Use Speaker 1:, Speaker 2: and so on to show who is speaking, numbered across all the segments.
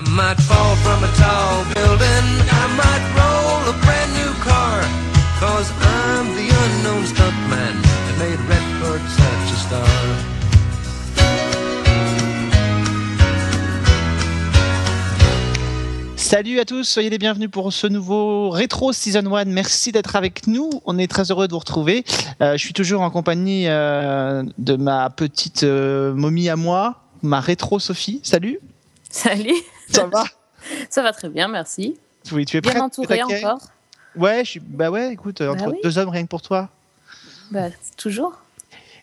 Speaker 1: I might fall from a tall building. I might roll a brand new car. Cause I'm the unknown stuntman that made Redford such a star.
Speaker 2: Salut à tous, soyez les bienvenus pour ce nouveau Rétro Season 1. Merci d'être avec nous. On est très heureux de vous retrouver. Euh, je suis toujours en compagnie euh, de ma petite euh, momie à moi, ma rétro Sophie. Salut.
Speaker 3: Salut.
Speaker 2: Ça va
Speaker 3: Ça va très bien, merci.
Speaker 2: Oui, tu es
Speaker 3: Bien
Speaker 2: prête
Speaker 3: encore.
Speaker 2: Ouais, je suis... bah ouais, écoute, entre
Speaker 3: oui.
Speaker 2: deux hommes rien que pour toi.
Speaker 3: Bah, toujours.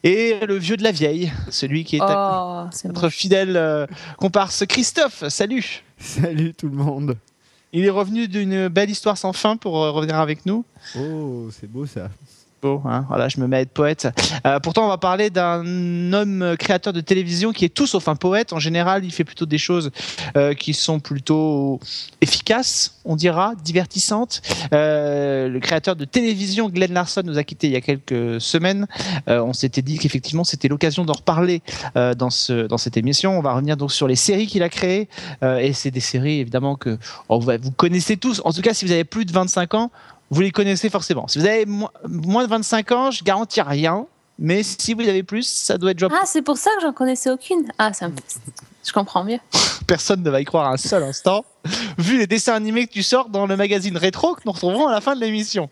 Speaker 2: Et le vieux de la vieille, celui qui est à-
Speaker 3: Oh,
Speaker 2: notre fidèle euh, comparse Christophe. Salut.
Speaker 4: Salut tout le monde.
Speaker 2: Il est revenu d'une belle histoire sans fin pour euh, revenir avec nous.
Speaker 4: Oh, c'est beau ça.
Speaker 2: Hein, voilà, je me mets à être poète. Euh, pourtant, on va parler d'un homme créateur de télévision qui est tout sauf un poète. En général, il fait plutôt des choses euh, qui sont plutôt efficaces, on dira, divertissantes. Euh, le créateur de télévision, Glenn Larson, nous a quittés il y a quelques semaines. On s'était dit qu'effectivement, c'était l'occasion d'en reparler dans, ce, dans cette émission. On va revenir donc sur les séries qu'il a créées. Et c'est des séries, évidemment, que oh, vous connaissez tous. En tout cas, si vous avez plus de 25 ans, vous les connaissez forcément. Si vous avez mo- moins de 25 ans, je garantis rien. Mais si vous avez plus, ça doit être déjà.
Speaker 3: Ah, c'est pour ça que j'en connaissais aucune. Ah, ça me... Je comprends mieux.
Speaker 2: Personne ne va y croire un seul instant. Vu les dessins animés que tu sors dans le magazine rétro que nous retrouverons à la fin de l'émission.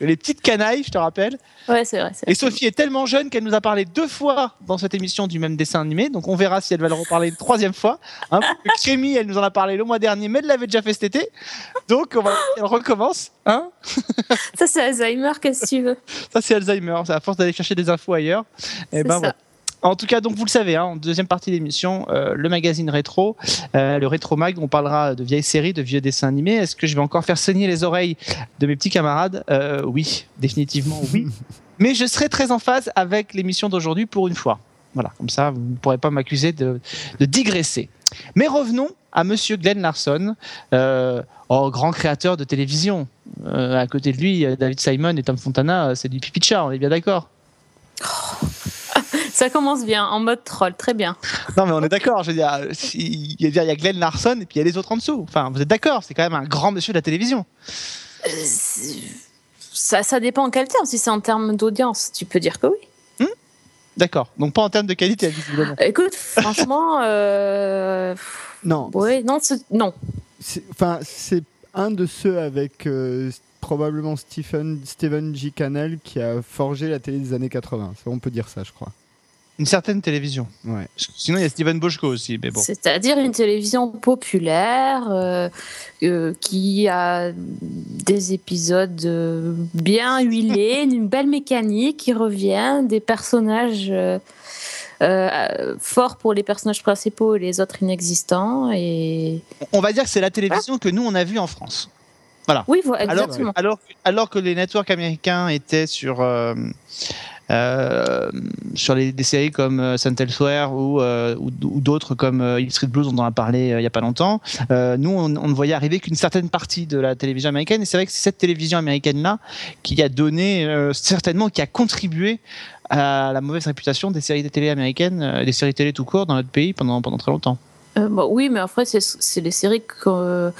Speaker 2: Les petites canailles, je te rappelle.
Speaker 3: Ouais, c'est vrai.
Speaker 2: Et. Sophie est tellement jeune qu'elle nous a parlé deux fois dans cette émission du même dessin animé. Donc on verra si elle va le reparler une troisième fois. Hein, elle nous en a parlé le mois dernier, mais elle l'avait déjà fait cet été. Donc on va, elle recommence. Hein
Speaker 3: Ça, c'est Alzheimer, qu'est-ce que tu veux?
Speaker 2: Ça, c'est Alzheimer. C'est à force d'aller chercher des infos ailleurs. Et
Speaker 3: C'est
Speaker 2: ben
Speaker 3: ça.
Speaker 2: voilà. En tout cas, donc vous le savez, hein, en deuxième partie de l'émission, euh, le magazine rétro, euh, le rétro mag, on parlera de vieilles séries, de vieux dessins animés. Est-ce que je vais encore faire saigner les oreilles de mes petits camarades? Euh, Oui, définitivement oui. Mais je serai très en phase avec l'émission d'aujourd'hui pour une fois. Voilà, comme ça, vous ne pourrez pas m'accuser de, de digresser. Mais revenons à Monsieur Glenn Larson, euh, oh, grand créateur de télévision. Euh, à côté de lui, David Simon et Tom Fontana, c'est du pipi de chat, on est bien d'accord?
Speaker 3: Ça commence bien, en mode troll, très bien.
Speaker 2: Non, mais on est d'accord. Je veux dire, il y a- Glenn Larson et puis il y a les autres en dessous. Enfin, vous êtes d'accord, c'est quand même un grand monsieur de la télévision.
Speaker 3: Euh, ça, ça dépend en quel terme. Si c'est en termes d'audience, tu peux dire que oui.
Speaker 2: D'accord. Donc pas en termes de qualité, visiblement.
Speaker 3: Écoute, franchement, euh...
Speaker 4: Non,
Speaker 3: ouais, non, c'est- non.
Speaker 4: enfin c'est un de ceux avec euh, probablement Stephen Stephen G. Cannell qui a forgé la télé des années 80. Ça, on peut dire ça, je crois.
Speaker 2: Une certaine télévision.
Speaker 4: Ouais.
Speaker 2: Sinon, il y a Steven Boschko aussi, mais bon.
Speaker 3: C'est-à-dire une télévision populaire euh, euh, qui a des épisodes euh, bien huilés, une belle mécanique qui revient, des personnages euh, euh, forts pour les personnages principaux et les autres inexistants. Et
Speaker 2: On va dire que c'est la télévision que nous, on a vue en France.
Speaker 3: oui, voilà,
Speaker 2: Alors,
Speaker 3: exactement.
Speaker 2: alors, alors que les networks américains étaient sur, euh, sur les, des séries comme euh, Saint Elsewhere ou, euh, d'autres comme Hill Street Blues, dont on en a parlé il y a pas longtemps, nous, on, ne voyait arriver qu'une certaine partie de la télévision américaine. Et c'est vrai que c'est cette télévision américaine-là qui a donné, certainement, qui a contribué à la mauvaise réputation des séries de télé américaines, des séries télé tout court dans notre pays pendant, pendant très longtemps.
Speaker 3: Bah oui, mais après, c'est les séries qu'on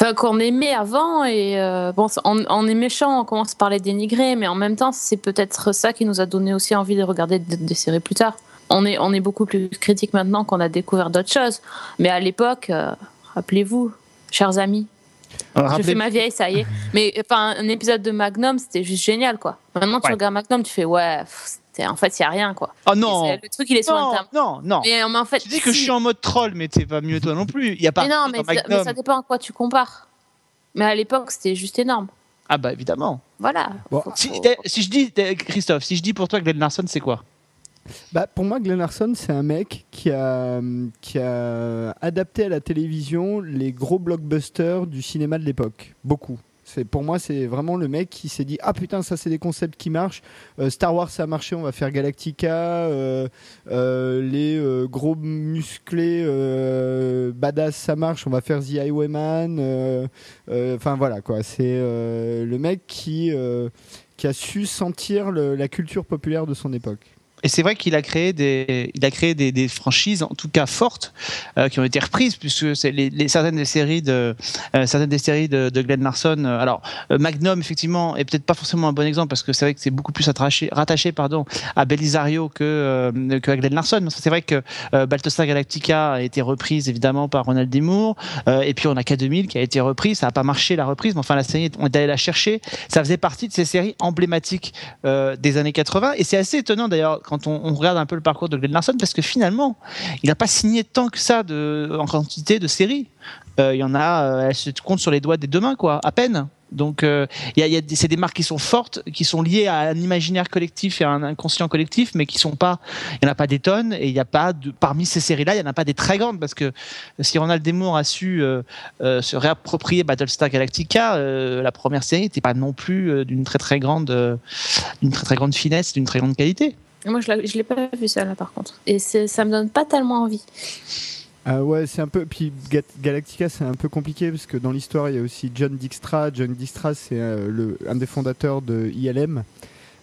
Speaker 3: enfin, qu'on aimait avant. Et euh, bon, on, on est méchant, on commence par les dénigrer, mais en même temps, c'est peut-être ça qui nous a donné aussi envie de regarder des, des séries plus tard. On est, on est beaucoup plus critique maintenant qu'on a découvert d'autres choses. Mais à l'époque, euh, rappelez-vous, chers amis,
Speaker 2: Alors,
Speaker 3: je fais ma vieille, ça y est. Mais enfin, un épisode de Magnum, c'était juste génial, quoi. Maintenant, tu
Speaker 2: Ouais.
Speaker 3: regardes Magnum, tu fais ouais, en fait, il y a rien, quoi.
Speaker 2: Oh non,
Speaker 3: Le truc, il est sur
Speaker 2: non,
Speaker 3: Internet.
Speaker 2: non, non.
Speaker 3: Mais, euh, mais en fait,
Speaker 2: Tu dis que je suis en mode troll, mais t'es pas mieux toi non plus. Il y a pas.
Speaker 3: Mais non, mais, ça- mais
Speaker 2: Magnum.
Speaker 3: ça dépend à quoi tu compares. Mais à l'époque, c'était juste énorme.
Speaker 2: Ah bah évidemment.
Speaker 3: Voilà.
Speaker 4: Bon,
Speaker 3: Faut-
Speaker 2: Si,
Speaker 3: faut-
Speaker 2: si je dis Christophe, si je dis pour toi que Glenn Larson, c'est quoi?
Speaker 4: Bah, pour moi, Glenn Larson, c'est un mec qui a, qui a adapté à la télévision les gros blockbusters du cinéma de l'époque. Beaucoup. C'est, pour moi, c'est vraiment le mec qui s'est dit Ah putain, ça, c'est des concepts qui marchent. Euh, Star Wars, ça a marché, on va faire Galactica. euh, euh, les gros musclés badass, ça marche, on va faire The Highwayman. Enfin, voilà, quoi. C'est le mec qui, qui a su sentir la culture populaire de son époque.
Speaker 2: Et c'est vrai qu'il a créé des, il a créé des, franchises, en tout cas fortes, euh, qui ont été reprises, puisque certaines des séries de, euh, certaines des séries de, de Glenn Larson. euh, alors, euh, Magnum, effectivement, est peut-être pas forcément un bon exemple, parce que c'est vrai que c'est beaucoup plus attaché, rattaché, pardon, à Belisario que, que à Glenn Larson. C'est vrai que Battlestar Galactica a été reprise évidemment par Ronald D. Moore, et puis on a K2000 qui a été reprise. Ça n'a pas marché la reprise, mais enfin la série, on est allé la chercher. Ça faisait partie de ces séries emblématiques des années 80. Et c'est assez étonnant d'ailleurs quand on, regarde un peu le parcours de Glenn Larson, parce que finalement, il n'a pas signé tant que ça en quantité de séries. Euh, Il y en a, euh, elles se comptent sur les doigts des deux mains, quoi, à peine. Donc, euh, y a, c'est des marques qui sont fortes, qui sont liées à un imaginaire collectif et à un inconscient collectif, mais qui sont pas, il n'y en a pas des tonnes, et il n'y a pas parmi ces séries-là, il n'y en a pas des très grandes, parce que si Ronald. Moore a su euh, euh, se réapproprier Battlestar Galactica, euh, la première série n'était pas non plus d'une très très grande finesse, d'une très grande qualité.
Speaker 3: Moi, je ne l'ai pas vu ça là par contre. Et ça me donne pas tellement envie.
Speaker 4: Ah ouais, c'est un peu. Puis Ga- Galactica, c'est un peu compliqué parce que dans l'histoire, il y a aussi John Dijkstra. John Dijkstra, c'est euh, un des fondateurs de ILM.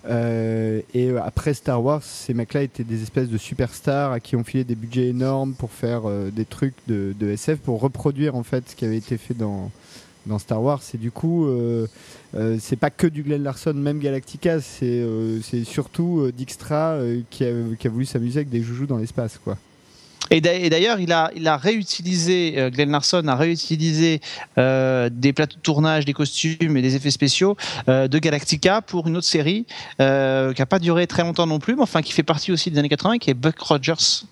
Speaker 4: Euh, et après Star Wars, ces mecs-là étaient des espèces de superstars à qui on filait des budgets énormes pour faire euh, des trucs de, de SF, pour reproduire en fait ce qui avait été fait dans, dans Star Wars. Et du coup, euh, euh, c'est pas que du Glenn Larson, même Galactica, c'est euh, c'est surtout Dijkstra qui, a, qui a voulu s'amuser avec des joujoux dans l'espace, quoi.
Speaker 2: Et d'a- et d'ailleurs, il a, il a réutilisé, Glenn Larson a réutilisé des plateaux de tournage, des costumes et des effets spéciaux de Galactica pour une autre série qui n'a pas duré très longtemps non plus, mais enfin qui fait partie aussi des années 80, qui est Buck Rogers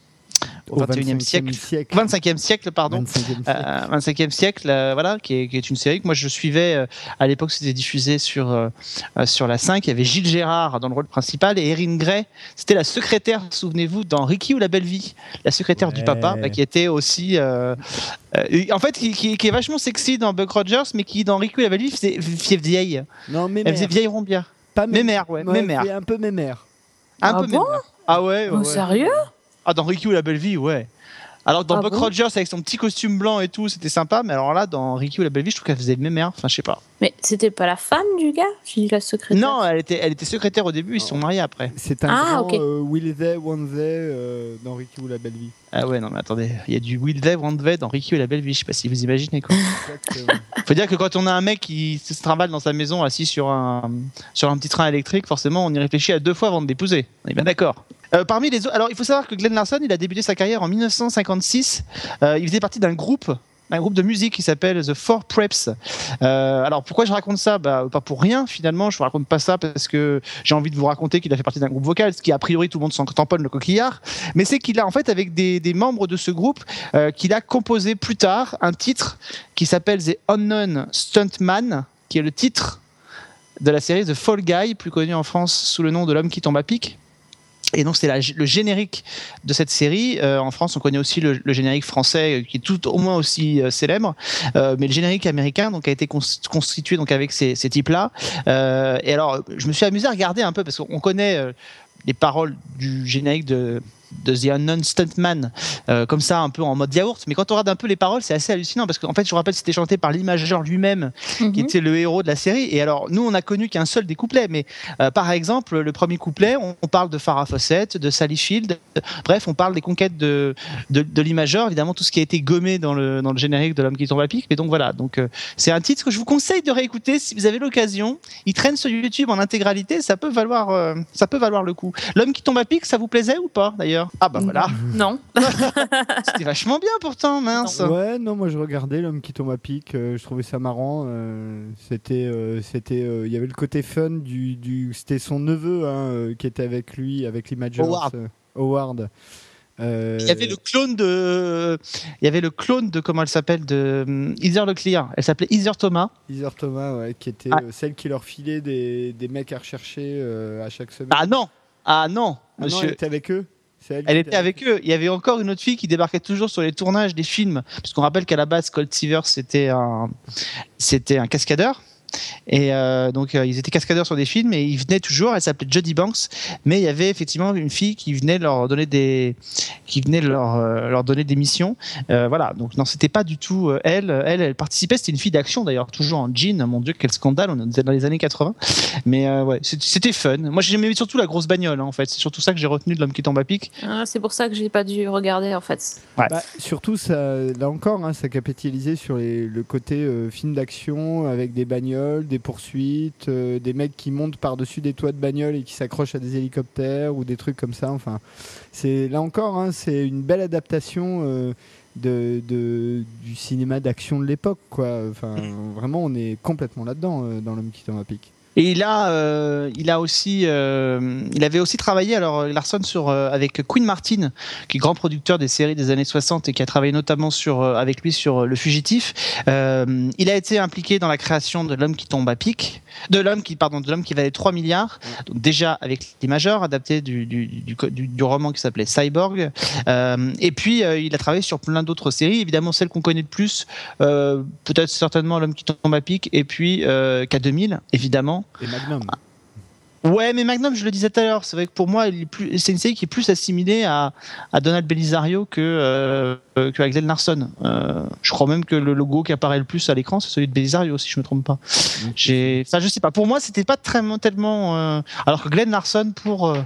Speaker 2: au 21e
Speaker 4: 25e
Speaker 2: siècle.
Speaker 4: siècle.
Speaker 2: 25e siècle, pardon.
Speaker 4: 25e siècle.
Speaker 2: Euh, 25e siècle, euh, voilà, qui est, qui est une série que moi je suivais euh, à l'époque, c'était diffusé sur sur la 5. Il y avait Gilles Gérard dans le rôle principal et Erin Gray, c'était la secrétaire, souvenez-vous, dans Ricky ou la belle vie, la secrétaire du papa, bah, qui était aussi, euh, euh, en fait, qui, qui- qui est vachement sexy dans Buck Rogers, mais qui dans Ricky ou la belle vie faisait, faisait vieille,
Speaker 4: Non, mais
Speaker 2: elle faisait vieille rombière,
Speaker 4: Pas
Speaker 2: mémère, ouais, mémère,
Speaker 4: Un peu mémère.
Speaker 2: un
Speaker 3: Ah
Speaker 2: peu
Speaker 3: bon
Speaker 2: mémère. Ah ouais, ouais,
Speaker 3: Oh,
Speaker 2: ouais.
Speaker 3: sérieux?
Speaker 2: Ah, dans Ricky ou la belle vie, ouais. Alors dans
Speaker 3: Ah
Speaker 2: Buck
Speaker 3: bon
Speaker 2: Rogers avec son petit costume blanc et tout, c'était sympa, mais alors là, dans Ricky ou la belle vie, je trouve qu'elle faisait même mère. Enfin, je sais pas.
Speaker 3: Mais c'était pas la femme du gars J'ai dit la secrétaire.
Speaker 2: Non, elle était, elle était secrétaire au début, ils se sont mariés après.
Speaker 4: C'est un
Speaker 3: Ah,
Speaker 4: grand euh, Will They, Won't They euh, dans Ricky ou la belle vie.
Speaker 2: Ah ouais, non, mais attendez, il y a du Will They, Want They dans Ricky ou la belle vie, je sais pas si vous imaginez quoi. Faut dire que quand on a un mec qui se trimballe dans sa maison assis sur un, sur un petit train électrique, forcément, on y réfléchit à deux fois avant de l'épouser. On est bien d'accord. Euh, parmi les autres, alors il faut savoir que Glenn Larson, il a débuté sa carrière en 1956. Euh, il faisait partie d'un groupe, un groupe de musique qui s'appelle The Four Preps. Euh, alors pourquoi je raconte ça? Bah, Pas pour rien finalement. Je vous raconte pas ça parce que j'ai envie de vous raconter qu'il a fait partie d'un groupe vocal, ce qui a priori tout le monde s'en tamponne le coquillard. Mais c'est qu'il a en fait avec des, membres de ce groupe qu'il a composé plus tard un titre qui s'appelle The Unknown Stuntman, qui est le titre de la série The Fall Guy, plus connu en France sous le nom de L'homme qui tombe à pic. Et donc c'est le générique de cette série. Euh, en France, on connaît aussi le, générique français euh, qui est tout au moins aussi euh, célèbre, mais le générique américain donc a été cons- constitué donc avec ces, types-là. Et alors, je me suis amusé à regarder un peu parce qu'on connaît les paroles du générique de de The Unknown Stuntman, euh, comme ça, un peu en mode yaourt. Mais quand on regarde un peu les paroles, c'est assez hallucinant parce qu'en fait, je vous rappelle, c'était chanté par l'imageur lui-même qui
Speaker 3: Mhm.
Speaker 2: était le héros de la série. Et alors, nous, on a connu qu'un seul des couplets. Mais euh, par exemple, le premier couplet, on, on parle de Farrah Fawcett, de Sally Field. Bref, on parle des conquêtes de, de, de l'imageur. Évidemment, tout ce qui a été gommé dans le, dans le générique de L'homme qui tombe à pic. Mais donc voilà. Donc, euh, c'est un titre que je vous conseille de réécouter si vous avez l'occasion. Il traîne sur YouTube en intégralité. Ça peut valoir, ça peut valoir le coup. L'homme qui tombe à pic, ça vous plaisait ou pas d'ailleurs? Ah bah voilà.
Speaker 3: Non.
Speaker 2: C'était vachement bien pourtant, mince.
Speaker 4: Ouais, non, moi je regardais l'homme qui tombe à pic, euh, je trouvais ça marrant. euh, c'était, euh, c'était, euh, il y avait le côté fun du, du c'était son neveu hein, euh, qui était avec lui, avec l'Imagers.
Speaker 2: Howard.
Speaker 4: euh, Howard. Euh,
Speaker 2: Il y avait le clone de, il y avait le clone de comment elle s'appelle de hum, Heather Leclerc. Elle s'appelle Heather Thomas.
Speaker 4: Heather Thomas, ouais, qui était
Speaker 2: Ah.
Speaker 4: celle qui leur filait des, des mecs à rechercher euh, à chaque semaine.
Speaker 2: Ah non, ah non,
Speaker 4: Ah non,
Speaker 2: monsieur.
Speaker 4: elle était avec eux.
Speaker 2: Elle était avec eux. Il y avait encore une autre fille qui débarquait toujours sur les tournages des films, puisqu'on rappelle qu'à la base, Colt Seavers c'était un, c'était un cascadeur. Et euh, donc euh, ils étaient cascadeurs sur des films et ils venaient toujours. Elle s'appelait Jodie Banks, mais il y avait effectivement une fille qui venait leur donner des, qui venait leur euh, leur donner des missions. Euh, voilà. Donc non, c'était pas du tout euh, elle. Elle, elle participait. C'était une fille d'action d'ailleurs, toujours en jean. Mon Dieu, quel scandale. On était dans les années 80. Mais euh, ouais, c'était- fun. Moi, j'aimais surtout la grosse bagnole. hein, en fait, c'est surtout ça que j'ai retenu de l'homme qui tombe à pic.
Speaker 3: Ah, c'est pour ça que j'ai pas dû regarder en fait.
Speaker 2: Ouais.
Speaker 4: Bah, surtout, ça, là encore, hein, ça capitalisait sur les- le côté euh, film d'action avec des bagnoles, des poursuites, euh, des mecs qui montent par-dessus des toits de bagnoles et qui s'accrochent à des hélicoptères ou des trucs comme ça. Enfin, c'est là encore, hein, c'est une belle adaptation euh, du cinéma d'action de l'époque, quoi. Vraiment, on est complètement là-dedans euh, dans l'homme qui tombe à pic.
Speaker 2: Et il a, euh, il a aussi, euh, il avait aussi travaillé alors Larson sur euh, avec Quinn Martin, qui est grand producteur des séries des années 60 et qui a travaillé notamment sur avec lui sur Le Fugitif. Il a été impliqué dans la création de L'homme qui tombe à pic, de l'homme qui pardon de l'homme qui valait 3 milliards. Donc déjà avec les majeurs adapté du du, du, roman qui s'appelait Cyborg. Euh, et puis euh, il a travaillé sur plein d'autres séries, évidemment celle qu'on connaît le plus, euh, peut-être certainement L'homme qui tombe à pic, et puis euh, K2000 évidemment.
Speaker 4: Et Magnum.
Speaker 2: Ouais, mais Magnum, je le disais tout à l'heure, c'est vrai que pour moi, c'est une série qui est plus assimilée à, Donald Belisario que, euh, que Glenn Larson. Euh, je crois même que le logo qui apparaît le plus à l'écran, c'est celui de Belisario, si je me trompe pas. Enfin, je sais pas. Pour moi, c'était pas très tellement. euh, Alors que Glenn Larson, pour euh,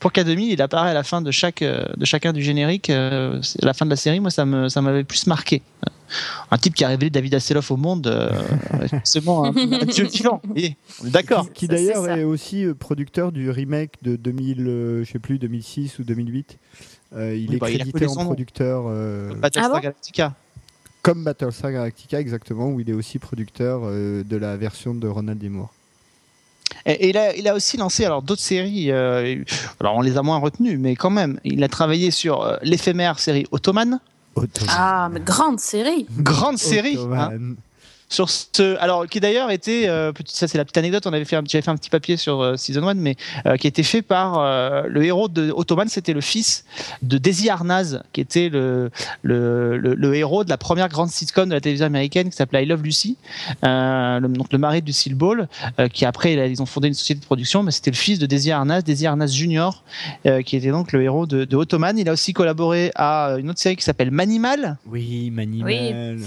Speaker 2: pour K2000, il apparaît à la fin de chaque de chacun du générique. la fin de la série, moi, ça me ça m'avait plus marqué. Un type qui a révélé David Hasselhoff au monde, euh, forcément un, un dieu vivant. Et on est d'accord.
Speaker 4: Qui, d'ailleurs est, aussi euh, producteur du remake de 2000, euh, je sais plus, 2006 ou 2008. Euh, il
Speaker 2: Oui,
Speaker 4: est
Speaker 2: bah, il a
Speaker 4: crédité
Speaker 2: collé
Speaker 4: en producteur euh,
Speaker 2: Battlestar
Speaker 3: Ah bon
Speaker 2: Galactica.
Speaker 4: comme Battlestar Galactica exactement, où il est aussi producteur euh, de la version de Ronald D. Moore.
Speaker 2: Et, et il, a, il a aussi lancé alors d'autres séries. euh, alors on les a moins retenues, mais quand même, il a travaillé sur euh, l'éphémère série Ottoman,
Speaker 4: Ottoman.
Speaker 3: Ah, mais grande série.
Speaker 2: grande série. hein. Sur ce, alors qui d'ailleurs était, euh, petit- ça c'est la petite anecdote, on avait fait, un- j'avais fait un petit papier sur euh, season 1, mais euh, qui était fait par euh, le héros de Ottoman, c'était le fils de Desi Arnaz, qui était le, le, le, le héros de la première grande sitcom de la télévision américaine qui s'appelait I Love Lucy, euh, le, donc le mari de Lucille Ball, euh, qui après là, ils ont fondé une société de production, mais c'était le fils de Desi Arnaz, Desi Arnaz Junior, euh, qui était donc le héros de, de Ottoman. Il a aussi collaboré à une autre série qui s'appelle Manimal.
Speaker 4: Oui, Manimal.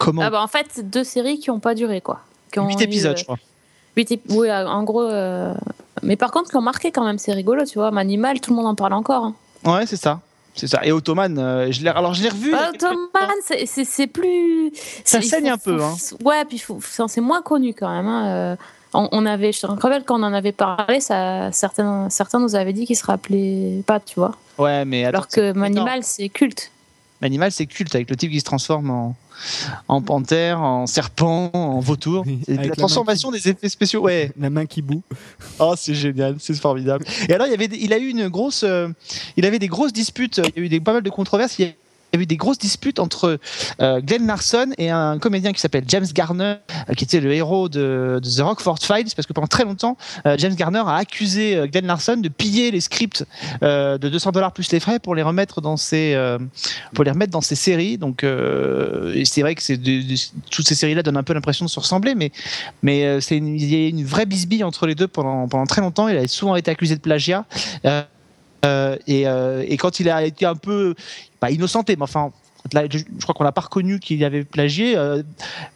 Speaker 2: Comment
Speaker 3: Ah bah en fait, deux séries qui ont pas duré quoi. Qui ont
Speaker 2: 8
Speaker 3: eu,
Speaker 2: épisodes,
Speaker 3: euh,
Speaker 2: je crois.
Speaker 3: huit ép- Oui, euh, en gros. euh, Mais par contre, qui ont marqué quand même, c'est rigolo, tu vois. Manimal, tout le monde en parle encore. hein.
Speaker 2: Ouais, c'est ça. C'est ça. Et Ottoman, euh, je l'ai, alors je l'ai revu. temps.
Speaker 3: Ottoman, c'est- plus.
Speaker 2: Ça saigne
Speaker 3: faut-
Speaker 2: un peu,
Speaker 3: faut-
Speaker 2: hein.
Speaker 3: Ouais, puis c'est moins connu quand même. hein. On, on avait, je te rappelle quand on en avait parlé, ça, certains, certains nous avaient dit qu'ils se rappelaient pas, tu vois.
Speaker 2: Ouais, mais
Speaker 3: Alors
Speaker 2: attends,
Speaker 3: que
Speaker 2: c'est-
Speaker 3: Manimal, c'est culte.
Speaker 2: Manimal, c'est culte avec le type qui se transforme en, en panthère, en serpent, en vautour.
Speaker 4: Oui,
Speaker 2: la transformation des effets spéciaux. Ouais.
Speaker 4: La main qui boue.
Speaker 2: Oh, c'est génial, c'est formidable. Et alors, il y avait, il a eu une grosse, euh, il avait des grosses disputes. Il y a eu des, pas mal de controverses. Il y a il y a eu des grosses disputes entre euh, Glenn Larson et un comédien qui s'appelle James Garner, euh, qui était le héros de, de The Rockford Files, parce que pendant très longtemps, euh, James Garner a accusé euh, Glenn Larson de piller les scripts euh, de 200 dollars plus les frais pour les remettre dans ses, euh, pour les remettre dans ses séries. Donc, c'est vrai que de- de- toutes ces séries-là donnent un peu l'impression de se ressembler, mais mais c'est il y a une vraie bisbille entre les deux pendant pendant très longtemps. Il a souvent été accusé de plagiat. Euh, euh, et, euh, et quand il a été un peu pas innocenté, mais enfin. Là, je, je crois qu'on n'a pas reconnu qu'il avait plagié. Euh,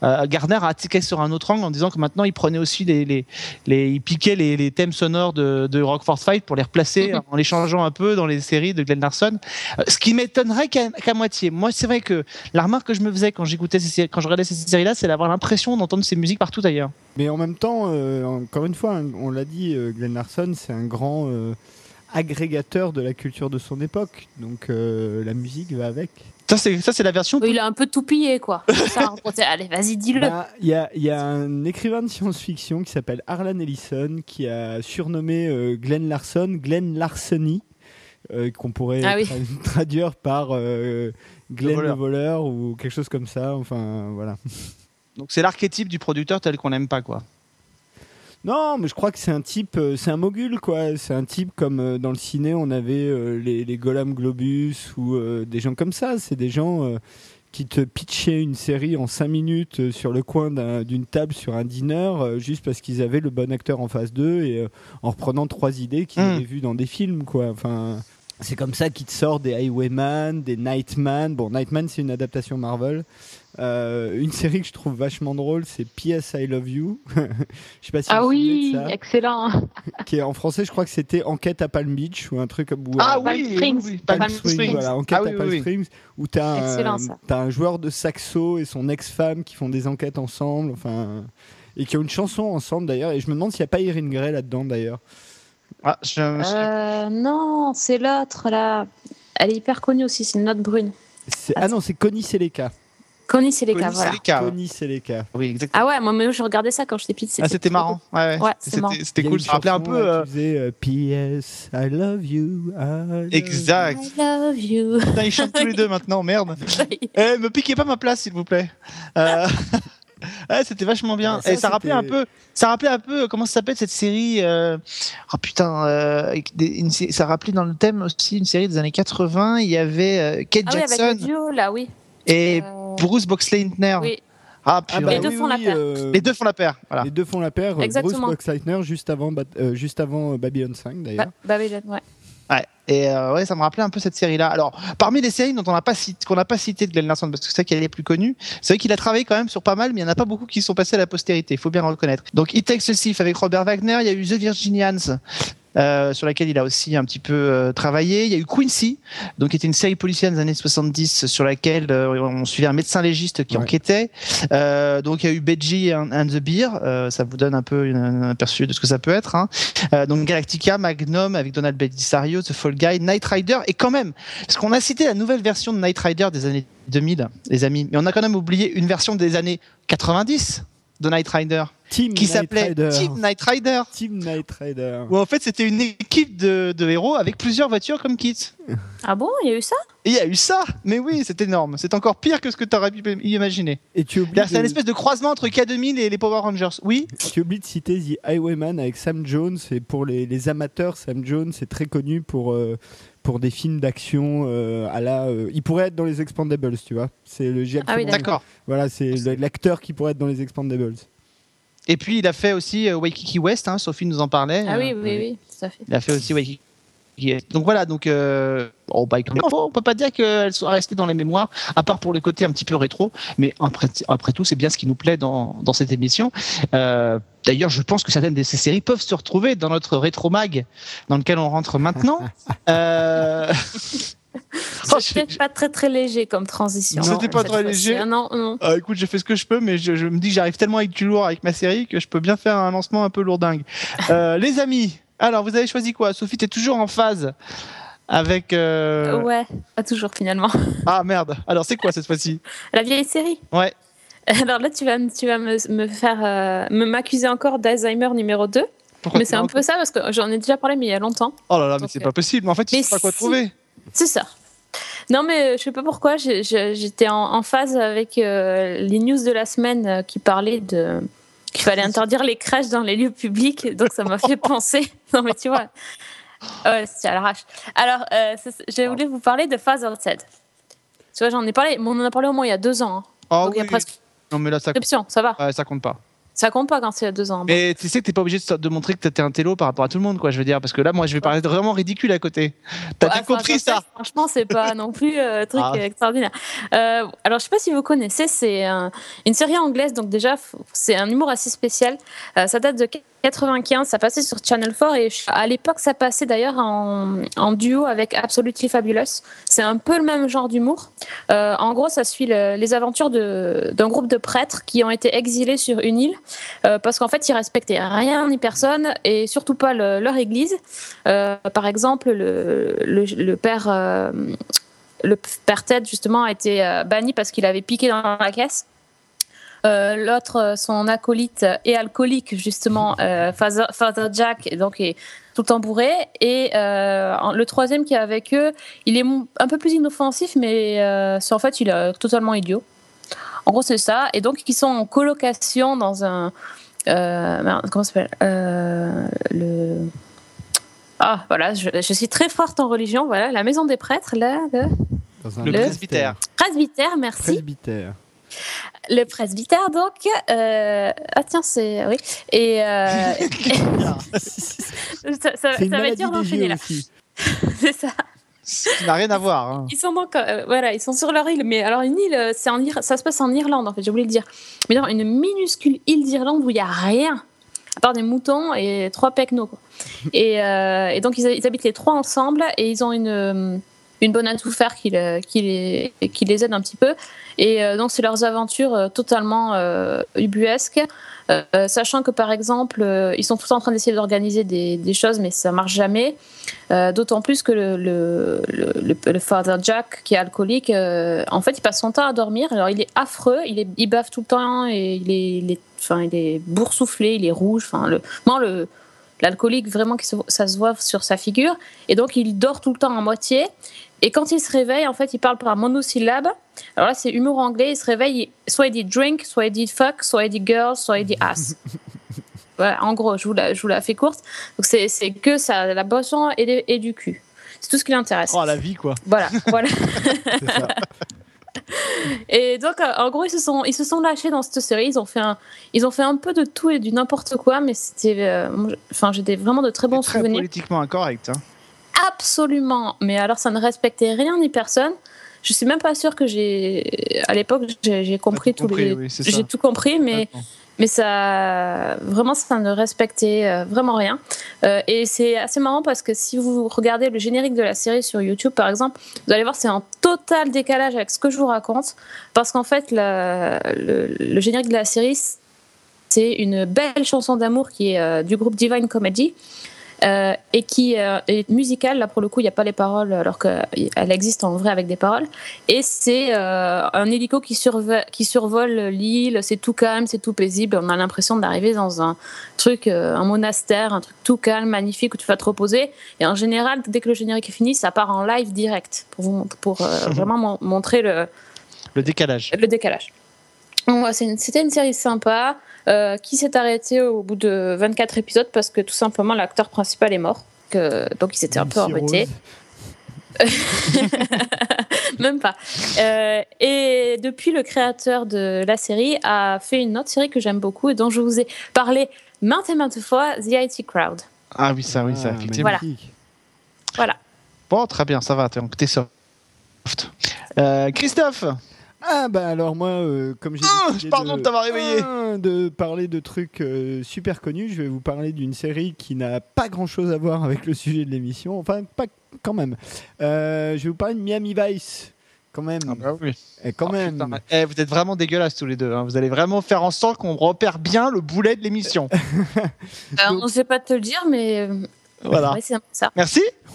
Speaker 2: euh, Garner a attaqué sur un autre angle en disant que maintenant il prenait aussi les, les, les il piquait les, les thèmes sonores de, de Rockford Fight pour les replacer
Speaker 3: Mhm.
Speaker 2: en les changeant un peu dans les séries de Glenn Larson. Euh, ce qui m'étonnerait qu'à moitié. Moi, c'est vrai que la remarque que je me faisais quand j'écoutais ces séries- quand je regardais ces séries-là, c'est d'avoir l'impression d'entendre ces musiques partout ailleurs.
Speaker 4: Mais en même temps, euh, encore une fois, hein, on l'a dit, euh, Glenn Larson, c'est un grand euh, agrégateur de la culture de son époque. Donc euh, la musique va avec.
Speaker 2: Ça, c'est ça, c'est la version.
Speaker 3: Il a un peu tout pillé, quoi. Ça, Allez, vas-y, dis-le.
Speaker 4: Bah, Il y, a, il y a un écrivain de science-fiction qui s'appelle Harlan Ellison qui a surnommé euh, Glenn Larson Glenn Larceny, euh, qu'on pourrait
Speaker 3: Ah oui.
Speaker 4: tra- traduire par euh, Glenn
Speaker 2: Le
Speaker 4: le
Speaker 2: voleur.
Speaker 4: voleur. ou quelque chose comme ça. Enfin, voilà.
Speaker 2: Donc c'est l'archétype du producteur tel qu'on n'aime pas quoi.
Speaker 4: Non, mais je crois que c'est un type, euh, c'est un mogul quoi. C'est un type comme euh, dans le ciné on avait euh, les, les Golam Globus ou des gens comme ça. C'est des gens qui te pitchait une série en 5 minutes sur le coin d'un- d'une table sur un dîner, juste parce qu'ils avaient le bon acteur en face d'eux et euh, en reprenant trois idées qu'ils
Speaker 2: Mm.
Speaker 4: avaient vues dans des films, quoi. Enfin, c'est comme ça qu'ils te sortent des Highwayman, des Nightman. Bon, Nightman, c'est une adaptation Marvel. Euh, une série que je trouve vachement drôle, c'est P.S. I Love You. je sais pas si
Speaker 3: Ah
Speaker 4: vous
Speaker 3: oui,
Speaker 4: souvenez de ça.
Speaker 3: excellent.
Speaker 4: Qui est en français, je crois que c'était Enquête à Palm Beach ou un truc comme
Speaker 2: Ah
Speaker 4: euh,
Speaker 3: Palm
Speaker 2: oui,
Speaker 3: Springs.
Speaker 2: oui, oui,
Speaker 4: Palm
Speaker 3: Palm
Speaker 4: Springs,
Speaker 3: Springs.
Speaker 4: voilà, Enquête
Speaker 2: Ah oui,
Speaker 4: à Palm
Speaker 2: oui.
Speaker 4: Springs, où t'as un, t'as un joueur de saxo et son ex-femme qui font des enquêtes ensemble, enfin, et qui ont une chanson ensemble d'ailleurs. Et je me demande s'il n'y a pas Irene Grey là-dedans d'ailleurs.
Speaker 2: Ah, je-
Speaker 3: Euh, non, c'est l'autre là. Elle est hyper connue aussi, c'est une note brune.
Speaker 4: Ah non, c'est Connie Seleka.
Speaker 3: Connie Seleka,
Speaker 2: Connie
Speaker 3: voilà.
Speaker 4: Connie Seleka.
Speaker 2: Oui, exactement.
Speaker 3: Ah ouais, moi mais je regardais ça quand j'étais petite.
Speaker 2: Ah, c'était marrant. Ouais, ouais. C'était- cool. Ça rappelait un peu. euh,
Speaker 4: faisait euh, P.S. I love you. I love
Speaker 2: Exact.
Speaker 3: I love you.
Speaker 2: Putain, ils chantent tous les deux maintenant, merde. Eh, me piquez pas ma place, s'il vous plaît. Euh, ouais, c'était vachement bien.
Speaker 4: Ouais, ça,
Speaker 2: Et ça rappelait un peu, ça rappelait un peu, comment ça s'appelle cette série euh, Oh putain, euh, une ça rappelait dans le thème aussi une série des années 80. Il y avait euh, Kate
Speaker 3: Ah oui, avec
Speaker 2: Jackson
Speaker 3: le duo là, oui.
Speaker 2: et
Speaker 3: Euh,
Speaker 2: Bruce Boxleitner.
Speaker 3: oui.
Speaker 2: Ah,
Speaker 4: Ah bah
Speaker 3: Les deux
Speaker 4: oui,
Speaker 3: font la
Speaker 4: oui,
Speaker 3: paire.
Speaker 4: euh,
Speaker 2: Les deux font la paire. Voilà.
Speaker 4: Les deux font la paire.
Speaker 3: Exactement.
Speaker 4: Bruce Boxleitner juste avant, euh, juste avant Babylon 5 d'ailleurs.
Speaker 3: Ba- Babylon, ouais.
Speaker 2: Ouais. Et euh, ouais, ça me rappelait un peu cette série-là. Alors, parmi les séries dont on n'a pas qu'on n'a pas cité de Glenn Larson, parce que c'est qu'elle est plus connue, c'est vrai qu'il a travaillé quand même sur pas mal, mais il n'y en a pas beaucoup qui sont passés à la postérité. Il faut bien le reconnaître. Donc, It Takes a Thief avec Robert Wagner. Il y a eu The Virginians. Euh, sur laquelle il a aussi un petit peu euh, travaillé. Il y a eu Quincy, donc qui était une série policière des années 70 sur laquelle euh, on suivait un médecin légiste qui
Speaker 4: Ouais.
Speaker 2: enquêtait. Donc il y a eu Beji and, and the Beer, ça vous donne un peu une- un aperçu de ce que ça peut être. Hein. Donc Galactica, Magnum avec Donald Belisario, The Fall Guy, Knight Rider et quand même, parce qu'on a cité la nouvelle version de Knight Rider des années 2000, les amis, mais on a quand même oublié une version des années 90 de Knight Rider
Speaker 4: Team
Speaker 2: qui
Speaker 4: Knight
Speaker 2: s'appelait
Speaker 4: Rider.
Speaker 2: Team Knight Rider.
Speaker 4: Team Knight Rider.
Speaker 2: Où en fait c'était une équipe de, de héros avec plusieurs voitures comme kits.
Speaker 3: Ah bon, il y a eu ça?
Speaker 2: Il y a eu ça, mais oui, c'est énorme. C'est encore pire que ce que tu aurais pu imaginer.
Speaker 4: Et tu oublies,
Speaker 2: C'est une
Speaker 4: de,
Speaker 2: espèce de croisement entre K2000 et les Power Rangers. Oui,
Speaker 4: tu oublies de citer The Highwayman avec Sam Jones. Et pour les, les amateurs, Sam Jones est très connu pour, euh, pour des films d'action euh, à la. euh, il pourrait être dans les Expandables, tu vois. C'est le James
Speaker 3: Ah oui,
Speaker 2: d'accord.
Speaker 4: Voilà, c'est le- l'acteur qui pourrait être dans les Expandables.
Speaker 2: Et puis il a fait aussi euh, Waikiki West, hein, Sophie nous en parlait.
Speaker 3: Ah oui,
Speaker 2: Euh,
Speaker 3: oui, oui, tout à fait.
Speaker 2: Il a fait aussi Waikiki West. Donc voilà, donc euh, oh, bah, on peut pas dire qu'elle soit restée dans les mémoires, à part pour le côté un petit peu rétro. Mais après, après tout, c'est bien ce qui nous plaît dans, dans cette émission. Euh, D'ailleurs, je pense que certaines de ces séries peuvent se retrouver dans notre rétro mag, dans lequel on rentre maintenant. euh... Oh, je-
Speaker 3: peut-être pas très très léger comme transition.
Speaker 2: C'était pas très léger.
Speaker 3: Ah Non, non.
Speaker 2: Ah, écoute, j'ai fait ce que je peux, mais je, je me dis que j'arrive tellement avec du lourd avec ma série que je peux bien faire un lancement un peu lourdingue. Euh, les amis, alors vous avez choisi quoi? Sophie, t'es toujours en phase avec. euh,
Speaker 3: Ouais, pas toujours finalement.
Speaker 2: Ah merde. Alors c'est quoi cette fois-ci?
Speaker 3: La vieille série.
Speaker 2: Ouais.
Speaker 3: Alors là, tu vas, me- tu vas me, me faire euh, me m'accuser encore d'Alzheimer numéro 2.
Speaker 2: Pourquoi
Speaker 3: Mais c'est un peu ça parce que j'en ai déjà parlé, mais il y a longtemps.
Speaker 2: Oh là là, mais c'est
Speaker 3: euh,
Speaker 2: pas possible. Mais en fait, tu
Speaker 3: mais
Speaker 2: sais pas quoi
Speaker 3: si.
Speaker 2: trouver.
Speaker 3: C'est ça. Non, mais euh, je sais pas pourquoi, j'étais en, phase avec euh, les news de la semaine euh, qui parlaient de qu'il fallait interdire les crèches dans les lieux publics, donc ça m'a fait penser. Non, mais tu vois, ouais, c'est à l'arrache. Alors, euh, j'ai voulu vous parler de Father Ted. Tu vois, j'en ai parlé, mais on en a parlé au moins il y a deux ans. hein.
Speaker 2: Oh,
Speaker 3: donc il y a presque
Speaker 2: Non mais là ça,
Speaker 3: ça va.
Speaker 2: ouais, ça compte pas.
Speaker 3: Ça compte pas quand c'est a deux ans.
Speaker 2: Mais tu sais que t'es pas obligé de, de montrer que t'étais un télo par rapport à tout le monde, quoi. Je veux dire, parce que là, moi, je vais parler de vraiment ridicule à côté. T'as bien compris ça
Speaker 3: Franchement, c'est pas non plus euh, un truc
Speaker 2: Ah.
Speaker 3: extraordinaire. Euh, alors, je sais pas si vous connaissez, c'est un- une série anglaise, donc déjà, c'est un humour assez spécial. Euh, ça date de 95, ça passait sur Channel 4 et à l'époque, ça passait d'ailleurs en, duo avec Absolutely Fabulous. C'est un peu le même genre d'humour. Euh, en gros, ça suit le- les aventures d'un groupe de prêtres qui ont été exilés sur une île euh, parce qu'en fait, ils respectaient rien ni personne et surtout pas le- leur église. Euh, par exemple, le, père, le père Ted justement a été banni parce qu'il avait piqué dans la caisse. Euh, L'autre, euh, son acolyte est alcoolique justement, euh, Father, Father Jack, et donc est tout le temps bourré. Et euh, le troisième qui est avec eux, il est un peu plus inoffensif, mais euh, c'est en fait il est totalement idiot. En gros, c'est ça. Et donc, ils sont en colocation dans un. euh, comment ça s'appelle Euh, Le. Ah, voilà, je, je suis très forte en religion. Voilà, la maison des prêtres, là. là.
Speaker 4: Dans un
Speaker 2: Le
Speaker 3: Le-
Speaker 2: presbytère.
Speaker 3: Presbytère, merci.
Speaker 4: Presbytère.
Speaker 3: Le presbytère, donc. euh, Ah, tiens, c'est. Oui. Et. euh, ça, ça- ça va être dur d'enchaîner là. c'est ça.
Speaker 2: Ça n'a rien à voir. hein.
Speaker 3: Ils sont donc, euh, voilà, ils sont sur leur île, mais alors une île, c'est en Ir- ça se passe en Irlande en fait, j'ai oublié de dire. Mais non, une minuscule île d'Irlande où il y a rien, à part des moutons et trois pecnos. quoi. Et, euh, et donc ils, ils habitent les trois ensemble et ils ont une euh, une bonne à tout faire qui, le- qui les aide un petit peu. Et euh, donc c'est leurs aventures euh, totalement euh, ubuesques. Euh, euh, sachant que par exemple, euh, ils sont temps en train d'essayer d'organiser des, choses, mais ça marche jamais. Euh, D'autant plus que le, le, Father Jack, qui est alcoolique, euh, en fait, il passe son temps à dormir. Alors, il est affreux, il, est, bave tout le temps et il est, il il est boursouflé, il est rouge. Le, non, le, l'alcoolique, vraiment, ça se voit sur sa figure. Et donc, il dort tout le temps à moitié. Et quand il se réveille, en fait, il parle par monosyllabe. Alors là, c'est humour anglais. Il se réveille, il- soit il dit drink, soit il dit fuck, soit il dit girl, soit il dit ass. Voilà, en gros, je vous la, je vous la fais courte. Donc c'est c'est que ça, la boisson et du cul. C'est tout ce qui l'intéresse.
Speaker 2: Oh, la vie, quoi.
Speaker 3: Voilà, voilà. Et donc, euh, en gros, ils se sont, ils se sont lâchés dans cette série. Ils ont fait un, ils ont fait un peu de tout et du n'importe quoi, mais c'était, euh, enfin, j'ai vraiment de très bons
Speaker 2: Très
Speaker 3: souvenirs.
Speaker 2: politiquement incorrect. hein.
Speaker 3: Absolument. Mais alors, ça ne respectait rien ni personne. Je suis même pas sûre que j'ai, à l'époque, j'ai compris
Speaker 2: tout
Speaker 3: tous les,
Speaker 2: compris, oui,
Speaker 3: j'ai tout compris, mais. Mais ça vraiment ça ne respectait euh, vraiment rien. Euh, et c'est assez marrant parce que si vous regardez le générique de la série sur YouTube par exemple vous allez voir c'est en total décalage avec ce que je vous raconte. Parce qu'en fait le générique de la série c'est une belle chanson d'amour qui est euh, du groupe Divine Comedy euh, et qui euh, est musicale. Là, pour le coup, il n'y a pas les paroles, alors qu'elle existe en vrai avec des paroles. Et c'est euh, un hélico qui, surve- qui survole l'île. C'est tout calme, c'est tout paisible. On a l'impression d'arriver dans un truc, euh, un monastère, un truc tout calme, magnifique où tu vas te reposer. Et en général, dès que le générique est fini, ça part en live direct pour, vous, pour euh, vraiment mon- montrer le,
Speaker 2: Le décalage.
Speaker 3: le décalage. C'était une série sympa euh, qui s'est arrêtée au bout de 24 épisodes parce que tout simplement l'acteur principal est mort. Que, donc il s'était un peu
Speaker 4: Nancy
Speaker 3: embêté.
Speaker 4: Rose.
Speaker 3: Même pas. Euh, et depuis, le créateur de la série a fait une autre série que j'aime beaucoup et dont je vous ai parlé maintes et maintes fois, The IT Crowd.
Speaker 2: Ah oui, ça, oui, ça,
Speaker 4: Ah,
Speaker 2: effectivement.
Speaker 4: magnifique.
Speaker 3: Voilà.
Speaker 2: Bon, très bien, ça va, t'es t'es soft. Euh, Christophe
Speaker 4: Ah bah alors moi, euh, comme j'ai
Speaker 2: Ah,
Speaker 4: décidé
Speaker 2: pardon de t'avoir réveillé.
Speaker 4: Ah, de parler de trucs euh, super connus, je vais vous parler d'une série qui n'a pas grand-chose à voir avec le sujet de l'émission. Enfin, pas quand même. Euh, je vais vous parler de Miami Vice. Quand même.
Speaker 2: Ah bah oui.
Speaker 4: Et quand
Speaker 2: Oh,
Speaker 4: même.
Speaker 2: putain, eh, vous êtes vraiment dégueulasses tous les deux. hein. Vous allez vraiment faire en sorte qu'on repère bien le boulet de l'émission.
Speaker 3: Euh, on ne sait pas te le dire, mais euh,
Speaker 2: voilà.
Speaker 3: ouais, c'est un peu ça.
Speaker 2: Merci.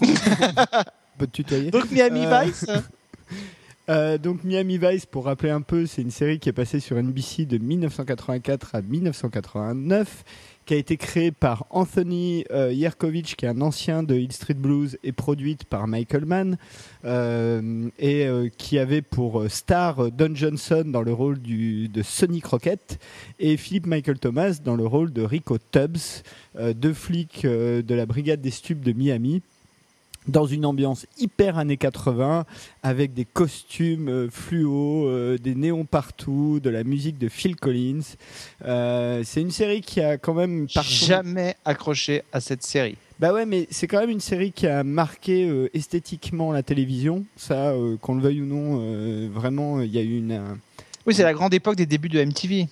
Speaker 4: Peut te tutoyer.
Speaker 2: Donc Miami
Speaker 4: Euh,
Speaker 2: Vice.
Speaker 4: Euh, donc Miami Vice, pour rappeler un peu, c'est une série qui est passée sur NBC de 1984 à 1989, qui a été créée par Anthony euh, Yerkovich, qui est un ancien de Hill Street Blues, et produite par Michael Mann, euh, et euh, qui avait pour euh, star euh, Don Johnson dans le rôle de Sonny Crockett, et Philip Michael Thomas dans le rôle de Rico Tubbs, euh, deux flics euh, de la brigade des stupes de Miami dans une ambiance hyper années 80 avec des costumes euh, fluo, euh, des néons partout, de la musique de Phil Collins. Euh, c'est une série qui a quand même par
Speaker 2: Jamais accroché à cette série.
Speaker 4: Bah ouais, mais c'est quand même une série qui a marqué euh, esthétiquement la télévision. Ça, qu'on le veuille ou non, vraiment, il y a eu une. un-
Speaker 2: Oui, c'est la grande époque des débuts de MTV.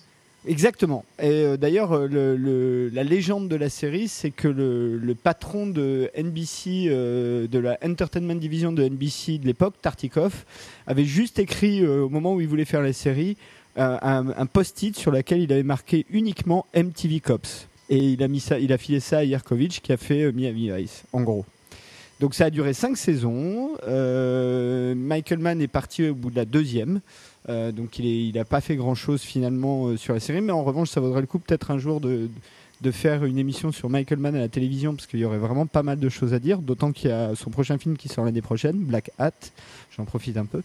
Speaker 4: Exactement. Et euh, d'ailleurs, euh, la légende de la série, c'est que le, patron de NBC, euh, de la Entertainment Division de NBC de l'époque, Tartikoff, avait juste écrit au moment où il voulait faire la série un, post-it sur lequel il avait marqué uniquement MTV Cops. Et il a mis ça, il a filé ça à Yerkovich qui a fait Miami Vice, en gros. Donc ça a duré cinq saisons. Michael Mann est parti au bout de la deuxième. Euh, donc il n'a pas fait grand-chose finalement euh, sur la série, mais en revanche ça vaudrait le coup peut-être un jour de, de faire une émission sur Michael Mann à la télévision, parce qu'il y aurait vraiment pas mal de choses à dire, d'autant qu'il y a son prochain film qui sort l'année prochaine, Black Hat, j'en profite un peu.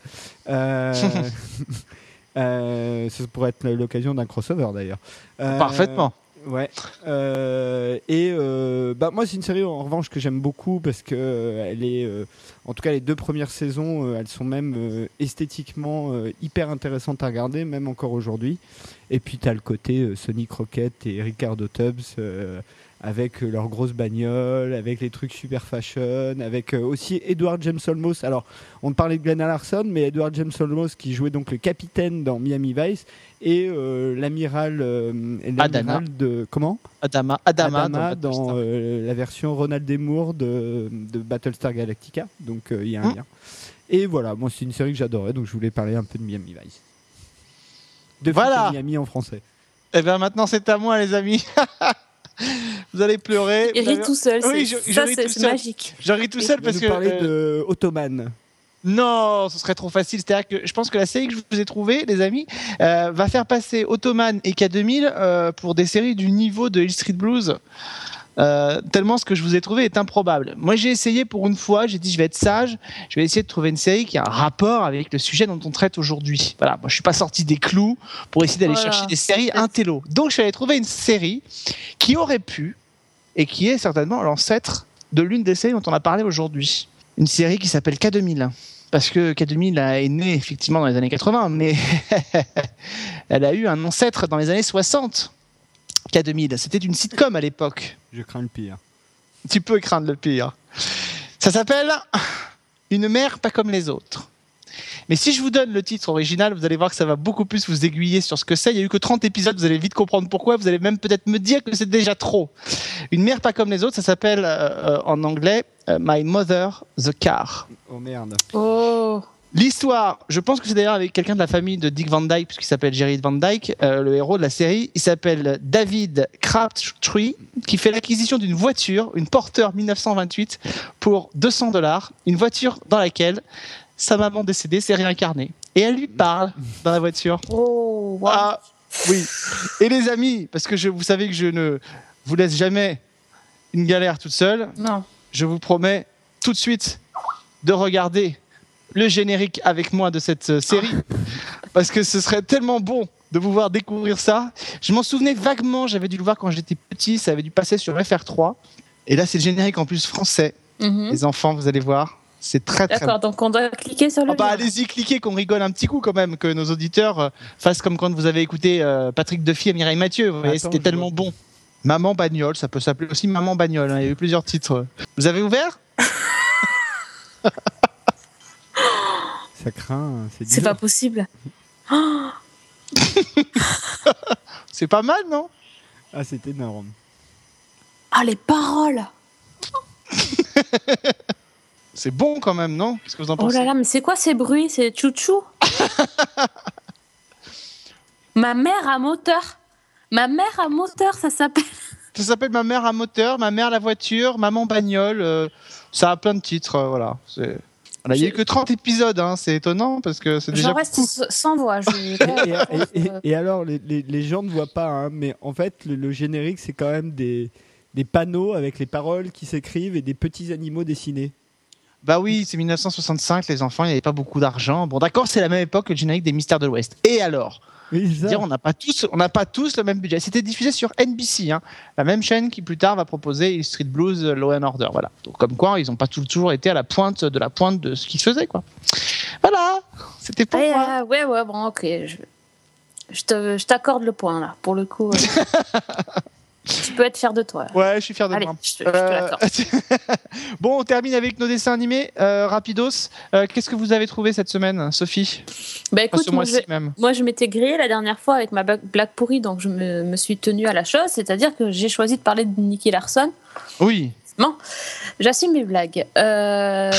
Speaker 4: Euh, euh, ça pourrait être l'occasion d'un crossover d'ailleurs.
Speaker 2: Parfaitement.
Speaker 4: Ouais. Euh, et euh, bah moi c'est une série en revanche que j'aime beaucoup parce que euh, elle est, euh, en tout cas les deux premières saisons, euh, elles sont même esthétiquement hyper intéressantes à regarder, même encore aujourd'hui. Et puis tu as le côté Sonic Rocket et Ricardo Tubbs avec euh, leurs grosses bagnoles, avec les trucs super fashion, avec euh, aussi Edward James Olmos. Alors on parlait de Glenn Larson, mais Edward James Olmos qui jouait donc le capitaine dans Miami Vice et euh, l'amiral de comment?
Speaker 2: Adama, Adama,
Speaker 4: Adama
Speaker 2: dans
Speaker 4: dans, la version Ronald D. Moore de, de Battlestar Galactica. Donc il y a un
Speaker 2: Hmm.
Speaker 4: lien. Et voilà, moi c'est une série que j'adorais, donc je voulais parler un peu de Miami Vice. De
Speaker 2: Voilà.
Speaker 4: Et Miami en français.
Speaker 2: Eh bien maintenant c'est à moi les amis. vous allez pleurer.
Speaker 3: Il
Speaker 2: vous
Speaker 3: rit tout seul.
Speaker 2: Oui,
Speaker 3: c'est-
Speaker 2: je-
Speaker 3: ça, c'est
Speaker 2: tout
Speaker 3: c'est
Speaker 2: seul.
Speaker 3: magique.
Speaker 2: Je ris tout seul parce que
Speaker 4: parler
Speaker 2: euh,
Speaker 4: de Ottoman.
Speaker 2: Non, ce serait trop facile. C'est-à-dire que je pense que la série que je vous ai trouvée, les amis, euh, va faire passer Ottoman et K2000 euh, pour des séries du niveau de Hill Street Blues. Euh, tellement ce que je vous ai trouvé est improbable. Moi, j'ai essayé pour une fois, j'ai dit je vais être sage, je vais essayer de trouver une série qui a un rapport avec le sujet dont on traite aujourd'hui. Voilà, moi je suis pas sorti des clous pour essayer d'aller
Speaker 3: Voilà.
Speaker 2: chercher des séries intello. Donc je suis allé trouver une série qui aurait pu et qui est certainement l'ancêtre de l'une des séries dont on a parlé aujourd'hui. Une série qui s'appelle K2000 parce que K2000 a- est née effectivement dans les années 80, mais elle a eu un ancêtre dans les années 60. K2000, c'était une sitcom à l'époque.
Speaker 4: Je crains le pire.
Speaker 2: Tu peux craindre le pire. Ça s'appelle Une mère pas comme les autres. Mais si je vous donne le titre original, vous allez voir que ça va beaucoup plus vous aiguiller sur ce que c'est. Il n'y a eu que 30 épisodes, vous allez vite comprendre pourquoi. Vous allez même peut-être me dire que c'est déjà trop. Une mère pas comme les autres, ça s'appelle euh, euh, en anglais euh, My Mother the Car.
Speaker 4: Oh merde.
Speaker 3: Oh.
Speaker 2: L'histoire, je pense que c'est d'ailleurs avec quelqu'un de la famille de Dick Van Dyke, puisqu'il s'appelle Jerry Van Dyke, euh, le héros de la série. Il s'appelle David Crabtree, qui fait l'acquisition d'une voiture, une Porter 1928, pour 200 dollars. Une voiture dans laquelle sa maman décédée s'est réincarnée. Et elle lui parle dans la voiture.
Speaker 3: Oh. wow.
Speaker 2: Ah, oui. Et les amis, parce que je, vous savez que je ne vous laisse jamais une galère toute seule,
Speaker 3: Non.
Speaker 2: je vous promets tout de suite de regarder le générique avec moi de cette euh, série parce que ce serait tellement bon de vous voir découvrir ça. Je m'en souvenais vaguement, j'avais dû le voir quand j'étais petit, ça avait dû passer sur FR3. Et là, c'est le générique en plus français.
Speaker 3: Mhm.
Speaker 2: Les enfants, vous allez voir, c'est très très
Speaker 3: D'accord, donc on doit cliquer sur le
Speaker 2: ah bah, allez-y, cliquez, qu'on rigole un petit coup quand même, que nos auditeurs euh, fassent comme quand vous avez écouté euh, Patrick Duffy et Mireille Mathieu. C'était tellement
Speaker 4: vois.
Speaker 2: bon. Maman Bagnole, ça peut s'appeler aussi Maman Bagnole. hein, Il y a eu plusieurs titres. Vous avez ouvert?
Speaker 4: Ça craint. C'est
Speaker 3: C'est pas possible.
Speaker 2: C'est pas mal, non?
Speaker 4: Ah, c'est énorme.
Speaker 3: Ah, les paroles
Speaker 2: C'est bon quand même, non? Qu'est-ce que vous en
Speaker 3: Oh
Speaker 2: pensez?
Speaker 3: là là, mais c'est quoi ces bruits? C'est chouchou? Ma mère à moteur. Ma mère à moteur, ça s'appelle.
Speaker 2: Ça s'appelle Ma mère à moteur, Ma mère la voiture, Maman Bagnole. euh, ça a plein de titres, euh, voilà. C'est- voilà, Il n'y a eu que 30 épisodes, hein, c'est étonnant parce que c'est déjà
Speaker 3: J'en reste
Speaker 2: beaucoup.
Speaker 3: sans voix. je-
Speaker 4: et, et- et- et alors, les, les- les gens ne voient pas, hein, mais en fait, le, le générique, c'est quand même des, des panneaux avec les paroles qui s'écrivent et des petits animaux dessinés.
Speaker 2: Bah oui, c'est 1965, les enfants, il n'y avait pas beaucoup d'argent. Bon, d'accord, c'est la même époque que le générique des Mystères de l'Ouest. Et alors? Dire, on n'a pas tous, on n'a pas tous le même budget. C'était diffusé sur NBC, hein, la même chaîne qui plus tard va proposer Street Blues, euh, Law and Order. Voilà. Donc, comme quoi, ils n'ont pas tout- toujours été à la pointe de la pointe de ce qui se faisait, quoi. Voilà. C'était pour
Speaker 3: Ouais,
Speaker 2: moi.
Speaker 3: ah, ouais, ouais, bon, ok. Je, je te- je t'accorde le point, là, pour le coup. euh. tu peux être fier de toi.
Speaker 2: Ouais, je suis fier de
Speaker 3: Allez,
Speaker 2: moi.
Speaker 3: je te, je te
Speaker 2: Euh,
Speaker 3: l'accorde.
Speaker 2: bon, on termine avec nos dessins animés. Euh, rapidos, Euh, qu'est-ce que vous avez trouvé cette semaine, Sophie?
Speaker 3: Bah
Speaker 2: Enfin,
Speaker 3: écoute,
Speaker 2: Ce
Speaker 3: moi je,
Speaker 2: mois-ci même.
Speaker 3: moi je m'étais grillée la dernière fois avec ma blague pourrie, donc je me, me suis tenue à la chose, c'est-à-dire que j'ai choisi de parler de Nicky Larson.
Speaker 2: Oui.
Speaker 3: Bon, j'assume mes blagues. Euh,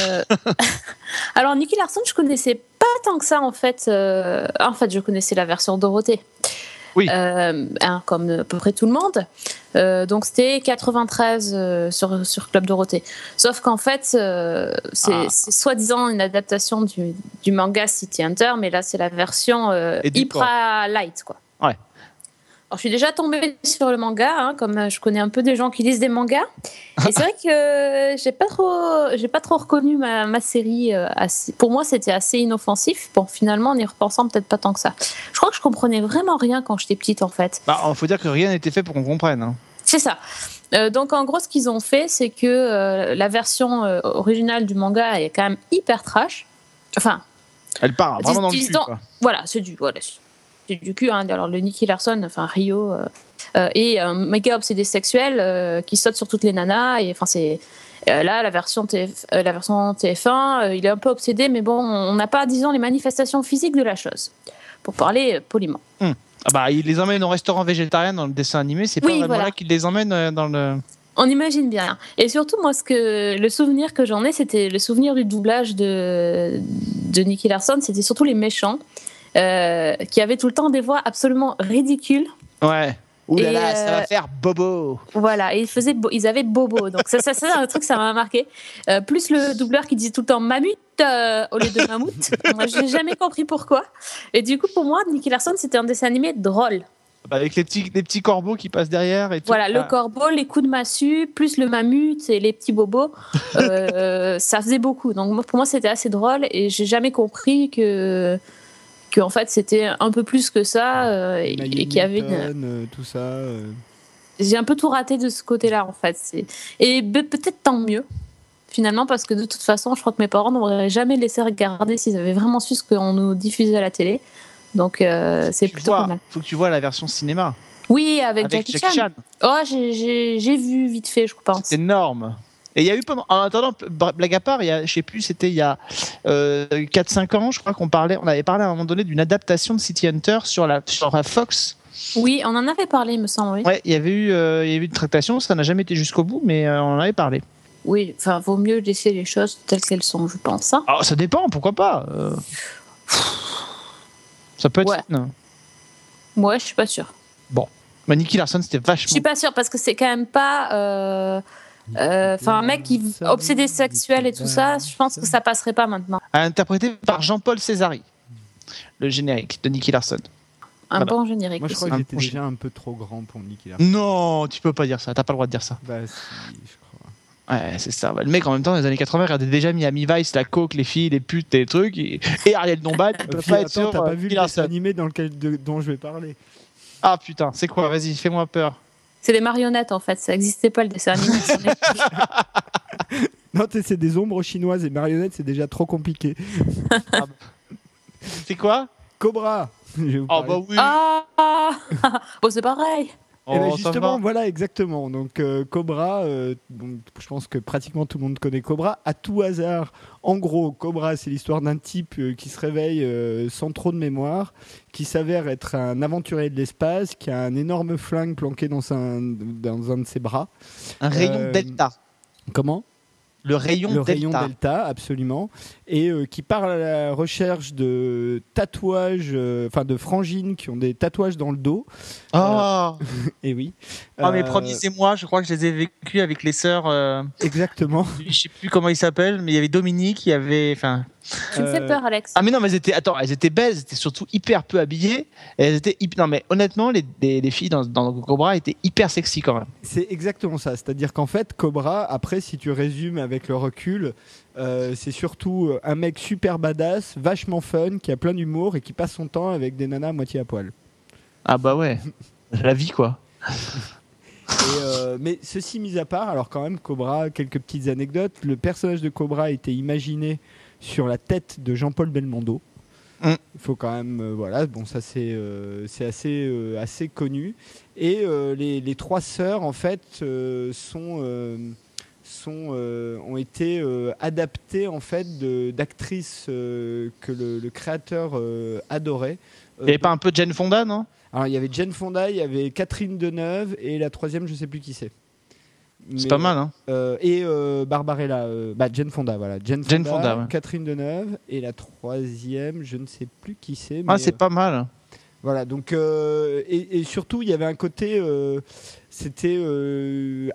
Speaker 3: Alors, Nicky Larson, je connaissais pas tant que ça, en fait. Euh, En fait, je connaissais la version Dorothée.
Speaker 2: Oui.
Speaker 3: Euh, hein, comme à peu près tout le monde. Euh, donc, c'était 93 euh, sur, sur Club Dorothée. Sauf qu'en fait, c'est
Speaker 2: Ah.
Speaker 3: c'est soi-disant une adaptation du, du manga City Hunter, mais là, c'est la version hyper light, quoi.
Speaker 2: Ouais.
Speaker 3: Alors, je suis déjà tombée sur le manga, hein, comme euh, je connais un peu des gens qui lisent des mangas. Et c'est vrai que euh, j'ai pas trop, j'ai pas trop reconnu ma, ma série. euh, assez- pour moi, c'était assez inoffensif. Bon, finalement, en y repensant, peut-être pas tant que ça. Je crois que je comprenais vraiment rien quand j'étais petite, en fait.
Speaker 2: Bah, faut dire que rien n'était fait pour qu'on comprenne. hein.
Speaker 3: C'est ça. Euh, donc en gros, ce qu'ils ont fait, c'est que euh, la version euh, originale du manga est quand même hyper trash. Enfin,
Speaker 2: Elle part vraiment dans le cul.
Speaker 3: voilà, c'est du, voilà, du cul. Hein. Alors le Nicky Larson, enfin Rio, euh, euh, est un méga obsédé sexuel euh, qui saute sur toutes les nanas. Et enfin c'est euh, là la version TF, la version TF1, euh, il est un peu obsédé, mais bon, on n'a pas, disons, les manifestations physiques de la chose. Pour parler poliment.
Speaker 2: Ah bah, il les emmène au restaurant végétarien dans le dessin animé. C'est pas
Speaker 3: Oui,
Speaker 2: vraiment
Speaker 3: voilà.
Speaker 2: là qu'il les emmène dans le.
Speaker 3: On imagine bien. Et surtout, moi, ce que, le souvenir que j'en ai, c'était le souvenir du doublage de, de Nicky Larson. C'était surtout les méchants, euh, qui avaient tout le temps des voix absolument ridicules.
Speaker 2: Ouais. Ouh là ça va
Speaker 3: euh,
Speaker 2: faire bobo.
Speaker 3: Voilà, et ils, faisaient bo- ils avaient Bobo. Donc, ça, ça, ça, c'est un truc, ça m'a marqué. Euh, plus le doubleur qui disait tout le temps euh, au lieu de Mammouth. moi, j'ai jamais compris pourquoi. Et du coup, pour moi, Nicky Larson, c'était un dessin animé drôle.
Speaker 2: Bah, avec les petits, les petits corbeaux qui passent derrière et tout.
Speaker 3: Voilà, le
Speaker 2: Ah.
Speaker 3: corbeau, les coups de massue, plus le mammut et les petits bobos, euh, ça faisait beaucoup. Donc pour moi, c'était assez drôle et j'ai jamais compris que, que en fait, c'était un peu plus que ça euh, et, et qu'il y avait une...
Speaker 4: Euh, tout ça. euh.
Speaker 3: J'ai un peu tout raté de ce côté-là, en fait. Et peut-être tant mieux, finalement, parce que de toute façon, je crois que mes parents n'auraient jamais laissé regarder s'ils avaient vraiment su ce qu'on nous diffusait à la télé. Donc euh, c'est plutôt
Speaker 2: vois,
Speaker 3: pas mal.
Speaker 2: faut que tu vois la version cinéma.
Speaker 3: Oui, avec,
Speaker 2: avec
Speaker 3: Jackie, Chan. Oh, j'ai vu vite fait, je pense.
Speaker 2: C'est énorme. Et il y a eu pendant. En attendant, blague à part, il y a, je sais plus, c'était il y a euh, 4-5 ans, je crois qu'on parlait, on avait parlé à un moment donné d'une adaptation de City Hunter sur la, sur la Fox.
Speaker 3: Oui, on en avait parlé, il me semble. Oui,
Speaker 2: Ouais, il y avait eu, euh, il y avait eu une tractation, ça n'a jamais été jusqu'au bout, mais euh, on en avait parlé.
Speaker 3: oui enfin, vaut mieux laisser les choses telles qu'elles sont, je pense. hein.
Speaker 2: Alors, ça dépend, pourquoi pas. euh. Ça peut être.
Speaker 3: Ouais.
Speaker 2: fun.
Speaker 3: Ouais, je suis pas sûre.
Speaker 2: Bah, Nicky Larson, c'était
Speaker 3: Je
Speaker 2: vachement.
Speaker 3: suis pas sûre parce que c'est quand même pas. Euh, euh, Enfin, un mec qui obsédé sexuel et tout ça, je pense que ça passerait pas maintenant.
Speaker 2: Interprété par Jean-Paul Césari, le générique de Nicky Larson.
Speaker 3: Un
Speaker 2: Voilà.
Speaker 3: bon générique.
Speaker 4: Moi, je crois que j'étais déjà un peu trop grand pour Nicky Larson.
Speaker 2: Non, tu peux pas dire ça, t'as pas le droit de dire ça.
Speaker 4: Bah, si, je crois.
Speaker 2: Ouais, c'est ça. Bah, le mec, en même temps, dans les années 80, il regardait déjà Miami Vice, la coke, les filles, les putes, les trucs. Et, et Ariel Dombal, il peut
Speaker 4: Euh, puis,
Speaker 2: pas être sur
Speaker 4: t'as
Speaker 2: euh,
Speaker 4: pas vu
Speaker 2: Nicky
Speaker 4: le dessin
Speaker 2: Larson.
Speaker 4: animé dans lequel, de- dont je vais parler
Speaker 2: Ah putain, c'est quoi Vas-y, fais-moi peur.
Speaker 3: C'est des marionnettes en fait, ça n'existait pas le dessin animé.
Speaker 4: Non, c'est des ombres chinoises et marionnettes, c'est déjà trop compliqué.
Speaker 2: C'est quoi?
Speaker 4: Cobra Je vais vous
Speaker 2: Oh
Speaker 4: parler.
Speaker 2: bah oui.
Speaker 3: ah Bon, c'est pareil.
Speaker 4: Eh ben,
Speaker 2: Oh,
Speaker 4: justement, voilà, exactement. Donc, euh, Cobra, euh, donc, je pense que pratiquement tout le monde connaît Cobra. À tout hasard, en gros, Cobra, c'est l'histoire d'un type euh, qui se réveille euh, sans trop de mémoire, qui s'avère être un aventurier de l'espace, qui a un énorme flingue planqué dans un, dans un de ses bras.
Speaker 2: Un rayon
Speaker 4: Euh,
Speaker 2: delta.
Speaker 4: Comment?
Speaker 2: Le rayon
Speaker 4: le
Speaker 2: delta.
Speaker 4: rayon delta, absolument, et euh, qui part à la recherche de tatouages, euh, enfin de frangines qui ont des tatouages dans le dos.
Speaker 2: Oh,
Speaker 4: Et oui.
Speaker 2: Ah, mais
Speaker 4: Euh,
Speaker 2: promisez-moi, je crois que je les ai vécus avec les sœurs. euh,
Speaker 4: Exactement.
Speaker 2: je sais plus comment ils s'appellent, mais il y avait Dominique, il y avait. Enfin.
Speaker 3: Tu me fais
Speaker 4: Euh,
Speaker 3: peur, Alex.
Speaker 2: Ah mais non, mais elles étaient. Attends, elles étaient belles, elles étaient surtout hyper peu habillées. Et elles étaient Non mais honnêtement, les, les, les filles dans, dans Cobra étaient hyper sexy quand même.
Speaker 4: C'est exactement ça. C'est-à-dire qu'en fait, Cobra, après, si tu résumes avec le recul, euh, c'est surtout euh, un mec super badass, vachement fun, qui a plein d'humour et qui passe son temps avec des nanas à moitié à poil.
Speaker 2: Ah bah ouais. La vie quoi.
Speaker 4: Et, euh, mais ceci mis à part, alors quand même, Cobra, quelques petites anecdotes. Le personnage de Cobra a été imaginé sur la tête de Jean-Paul Belmondo.
Speaker 2: Mm.
Speaker 4: Il faut quand même, euh, voilà, bon, ça c'est euh, assez, euh, assez connu. Et les, les trois sœurs, en fait, sont, sont, ont été adaptées en fait d'actrices que le, le créateur adorait.
Speaker 2: Il y avait pas un peu de Jane Fonda, non?
Speaker 4: Alors il y avait Jane Fonda, il y avait Catherine Deneuve et la troisième, je sais plus qui c'est.
Speaker 2: C'est pas mal, hein
Speaker 4: euh, et euh, Barbarella, euh, bah Jane Fonda, voilà. Jane Fonda,
Speaker 2: Jane Fonda, ouais.
Speaker 4: Catherine Deneuve et la troisième, je ne sais plus qui c'est.
Speaker 2: Ah, c'est
Speaker 4: euh,
Speaker 2: pas mal.
Speaker 4: voilà, donc euh, et, et surtout il y avait un côté, c'était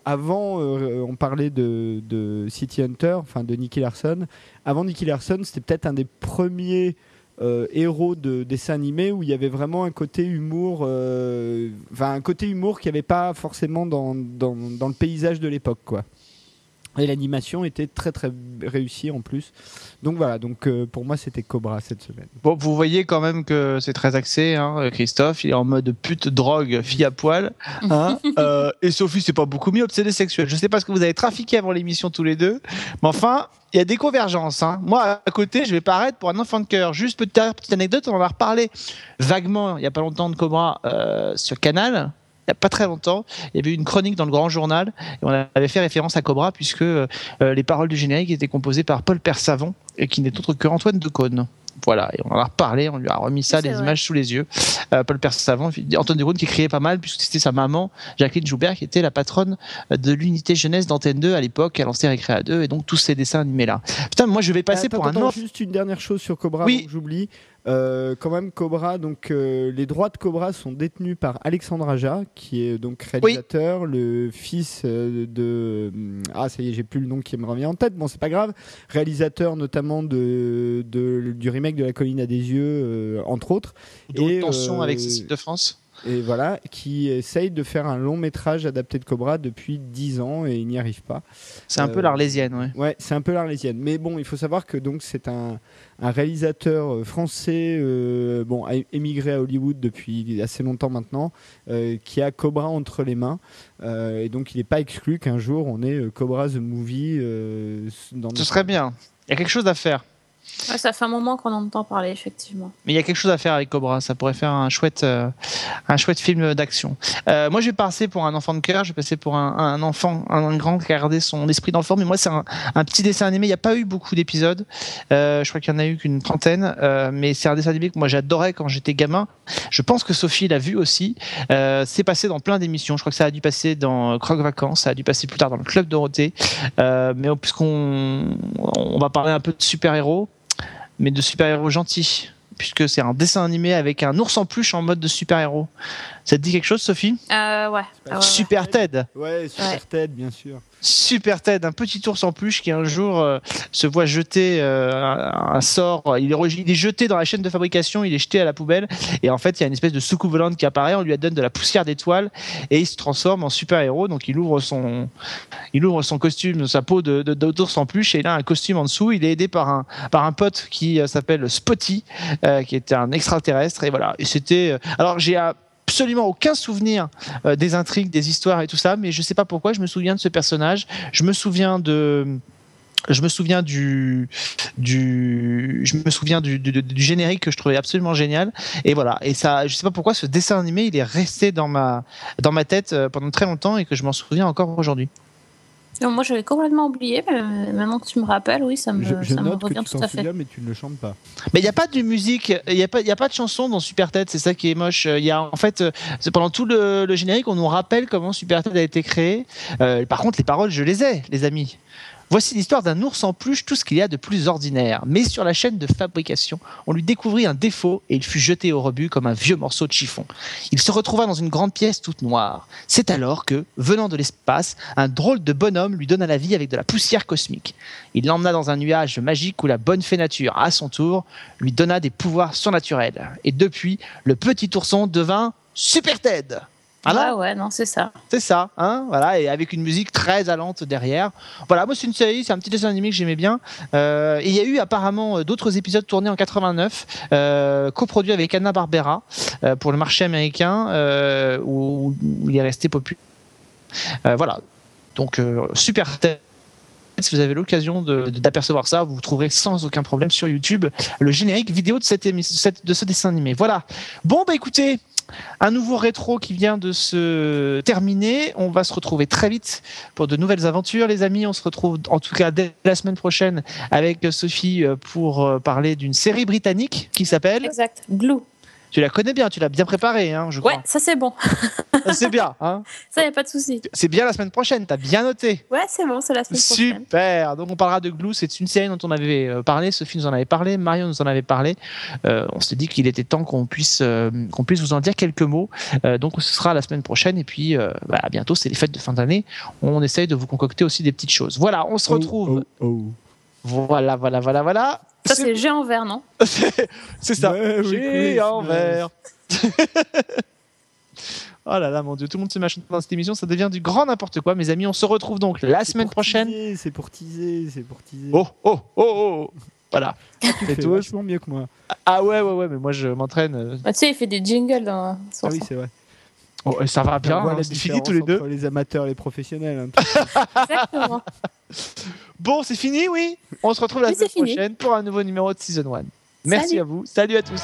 Speaker 4: avant, on parlait de, de City Hunter, enfin de Nicky Larson. Avant Nicky Larson, c'était peut-être un des premiers euh, héros de dessins animés où il y avait vraiment un côté humour. euh, Enfin, un côté humour qu'il n'y avait pas forcément dans le paysage de l'époque, quoi. Et l'animation était très très réussie en plus. Donc voilà, donc euh, pour moi c'était Cobra cette semaine.
Speaker 2: Bon, vous voyez quand même que c'est très axé, hein, Christophe. Il est en mode pute, drogue, fille à poil. hein. Euh, et Sophie, c'est pas beaucoup mieux, obsédé sexuel. Je sais pas ce que vous avez trafiqué avant l'émission tous les deux, mais enfin, il y a des convergences. hein. Moi, à côté, je vais paraître pour un enfant de cœur. Juste petite, petite anecdote, on en a reparlé vaguement il y a pas longtemps de Cobra euh, sur Canal. Il n'y a pas très longtemps, il y avait eu une chronique dans le Grand Journal et on avait fait référence à Cobra puisque euh, les paroles du générique étaient composées par Paul Persavant et qui n'est autre que Antoine Decaune. Voilà, et on en a reparlé, on lui a remis ça, les
Speaker 3: vrai.
Speaker 2: images sous les yeux. Euh, Paul Persavant, Antoine Decaune qui criait pas mal puisque c'était sa maman, Jacqueline Joubert, qui était la patronne de l'unité jeunesse d'Antenne 2 à l'époque, a lancé Récréa 2 et donc tous ces dessins animés là. Putain, moi je vais passer
Speaker 4: Attends,
Speaker 2: pour un.
Speaker 4: Juste une dernière chose sur Cobra,
Speaker 2: Oui.
Speaker 4: j'oublie. Euh, quand même, Cobra, donc euh, les droits de Cobra sont détenus par Alexandre Aja, qui est donc réalisateur, le fils euh, de hum, ah ça y est, j'ai plus le nom qui me revient en tête. Bon, c'est pas grave. Réalisateur notamment de, de- du remake de La Colline à des yeux, entre autres.
Speaker 2: D'autres
Speaker 4: Et,
Speaker 2: tensions
Speaker 4: euh,
Speaker 2: avec Cécile de France?
Speaker 4: Et voilà, qui essaye de faire un long métrage adapté de Cobra depuis 10 ans et il n'y arrive pas.
Speaker 2: C'est un peu
Speaker 4: euh,
Speaker 2: l'Arlésienne, ouais.
Speaker 4: Ouais, c'est un peu l'arlésienne. Mais bon, il faut savoir que donc c'est un, un réalisateur euh, français, euh, bon, émigré à Hollywood depuis assez longtemps maintenant, euh, qui a Cobra entre les mains. Euh, et donc il n'est pas exclu qu'un jour on ait Cobra the Movie dans
Speaker 2: Ce
Speaker 4: notre-
Speaker 2: serait bien. Il y a quelque chose à faire.
Speaker 3: Ça fait un moment qu'on en entend parler, effectivement.
Speaker 2: Mais il y a quelque chose à faire avec Cobra. Ça pourrait faire un chouette, euh, un chouette film d'action. Euh, moi, je vais passer pour un enfant de cœur. Je vais passer pour un, enfant, un, grand qui a gardé son esprit d'enfant. Mais moi, c'est un, petit dessin animé. Il n'y a pas eu beaucoup d'épisodes. Euh, je crois qu'il y en a eu qu'une trentaine. Mais c'est un dessin animé que moi j'adorais quand j'étais gamin. Je pense que Sophie l'a vu aussi. C'est passé dans plein d'émissions. Je crois que ça a dû passer dans Croque Vacances. Ça a dû passer plus tard dans le Club Dorothée. Mais puisqu'on on va parler un peu de super-héros, mais de super-héros gentils, puisque c'est un dessin animé avec un ours en peluche en mode de super-héros. Ça te dit quelque chose, Sophie?
Speaker 3: Euh, ouais. Ah ouais, ouais.
Speaker 2: Super Ted
Speaker 4: Ouais, Super
Speaker 3: Ouais.
Speaker 4: Ted, bien sûr.
Speaker 2: Super Ted, un petit ours en peluche qui un jour euh, se voit jeter euh, un, sort. Il est, il est jeté dans la chaîne de fabrication, il est jeté à la poubelle. Et en fait, il y a une espèce de soucoupe volante qui apparaît. On lui donne de la poussière d'étoiles et il se transforme en super héros. Donc il ouvre son, il ouvre son costume, sa peau de, d'ours en peluche et il a un costume en dessous. Il est aidé par un, par un pote qui euh, s'appelle Spotty, euh, qui était un extraterrestre. Et voilà. Et c'était. euh, alors j'ai euh, absolument aucun souvenir euh, des intrigues, des histoires et tout ça, mais je sais pas pourquoi je me souviens de ce personnage. Je me souviens de je me souviens du, du je me souviens du générique que je trouvais absolument génial. Et voilà. Et ça je sais pas pourquoi ce dessin animé il est resté dans ma dans ma tête euh, pendant très longtemps et que je m'en souviens encore aujourd'hui
Speaker 3: Non, moi, j'avais complètement oublié, mais euh, maintenant que tu me rappelles, oui, ça me,
Speaker 4: Je, je
Speaker 3: ça me
Speaker 4: note que
Speaker 3: revient
Speaker 4: tu
Speaker 3: tout à fait.
Speaker 4: souviens, mais tu ne le chantes pas.
Speaker 2: mais il n'y a pas de musique il y a pas y a pas de chanson dans Super Ted c'est ça qui est moche il y a en fait euh, pendant tout le, le générique on nous rappelle comment Super Ted a été créé Euh, par contre les paroles je les ai les amis Voici l'histoire d'un ours en peluche, tout ce qu'il y a de plus ordinaire. Mais sur la chaîne de fabrication, on lui découvrit un défaut et il fut jeté au rebut comme un vieux morceau de chiffon. Il se retrouva dans une grande pièce toute noire. C'est alors que, venant de l'espace, un drôle de bonhomme lui donna la vie avec de la poussière cosmique. Il l'emmena dans un nuage magique où la bonne fée nature, à son tour, lui donna des pouvoirs surnaturels. Et depuis, le petit ourson devint Super Ted. Voilà.
Speaker 3: Ouais, ouais, non, c'est ça.
Speaker 2: C'est ça, hein, voilà, et avec une musique très allante derrière. Voilà, moi c'est une série, c'est un petit dessin animé que j'aimais bien. Euh, et il y a eu apparemment euh, d'autres épisodes tournés en 89, euh, coproduits avec Anna Barbera euh, pour le marché américain, où, où il est resté populaire. Voilà, donc super tête. Si vous avez l'occasion d'apercevoir ça, vous trouverez sans aucun problème sur YouTube le générique vidéo de, cette- de ce dessin animé. Voilà. Bon, bah écoutez, un nouveau rétro qui vient de se terminer. On va se retrouver très vite pour de nouvelles aventures, les amis. On se retrouve en tout cas dès la semaine prochaine avec Sophie pour euh, parler d'une série britannique qui s'appelle.
Speaker 3: Exact. Glue.
Speaker 2: Tu la connais bien, tu l'as bien préparée, hein, je
Speaker 3: Ouais,
Speaker 2: crois.
Speaker 3: ça c'est bon.
Speaker 2: C'est bien, hein.
Speaker 3: Ça, y a pas de souci.
Speaker 2: C'est bien la semaine prochaine. T'as bien noté.
Speaker 3: Ouais, c'est bon, c'est la semaine prochaine.
Speaker 2: Super. Donc on parlera de Glue. C'est une série dont on avait euh, parlé. Sophie nous en avait parlé. Marion nous en avait parlé. Euh, on s'est dit qu'il était temps qu'on puisse euh, qu'on puisse vous en dire quelques mots. Euh, donc ce sera la semaine prochaine. Et puis euh, bah, à bientôt. C'est les fêtes de fin d'année. On essaye de vous concocter aussi des petites choses. Voilà. On se retrouve.
Speaker 4: Oh, oh,
Speaker 2: Voilà, voilà, voilà, voilà.
Speaker 3: Ça, c'est G en vert, non
Speaker 2: c'est ça.
Speaker 4: Merry
Speaker 2: J'ai en vert. Oh là là, mon dieu, tout le monde se met à chanter dans cette émission, ça devient du grand n'importe quoi, mes amis. On se retrouve donc la semaine prochaine.
Speaker 4: C'est pour teaser, c'est pour teaser.
Speaker 2: Oh, oh, oh, oh. Voilà.
Speaker 4: tu
Speaker 2: c'est
Speaker 4: fais
Speaker 2: tout.
Speaker 4: vachement mieux que moi.
Speaker 2: Ah ouais, ouais, ouais, mais moi je m'entraîne. euh,
Speaker 3: Ah, tu sais, il fait des jingles dans son
Speaker 4: Ah oui, c'est vrai.
Speaker 2: Oh, et ça va bien,
Speaker 4: On
Speaker 2: hein,
Speaker 4: la
Speaker 2: c'est fini tous les deux.
Speaker 4: entre les amateurs et les professionnels. hein.
Speaker 3: Exactement.
Speaker 2: Bon, c'est fini, oui On se retrouve la
Speaker 3: Oui,
Speaker 2: semaine prochaine pour un nouveau numéro de Season 1. Merci
Speaker 3: Salut.
Speaker 2: à vous, salut à tous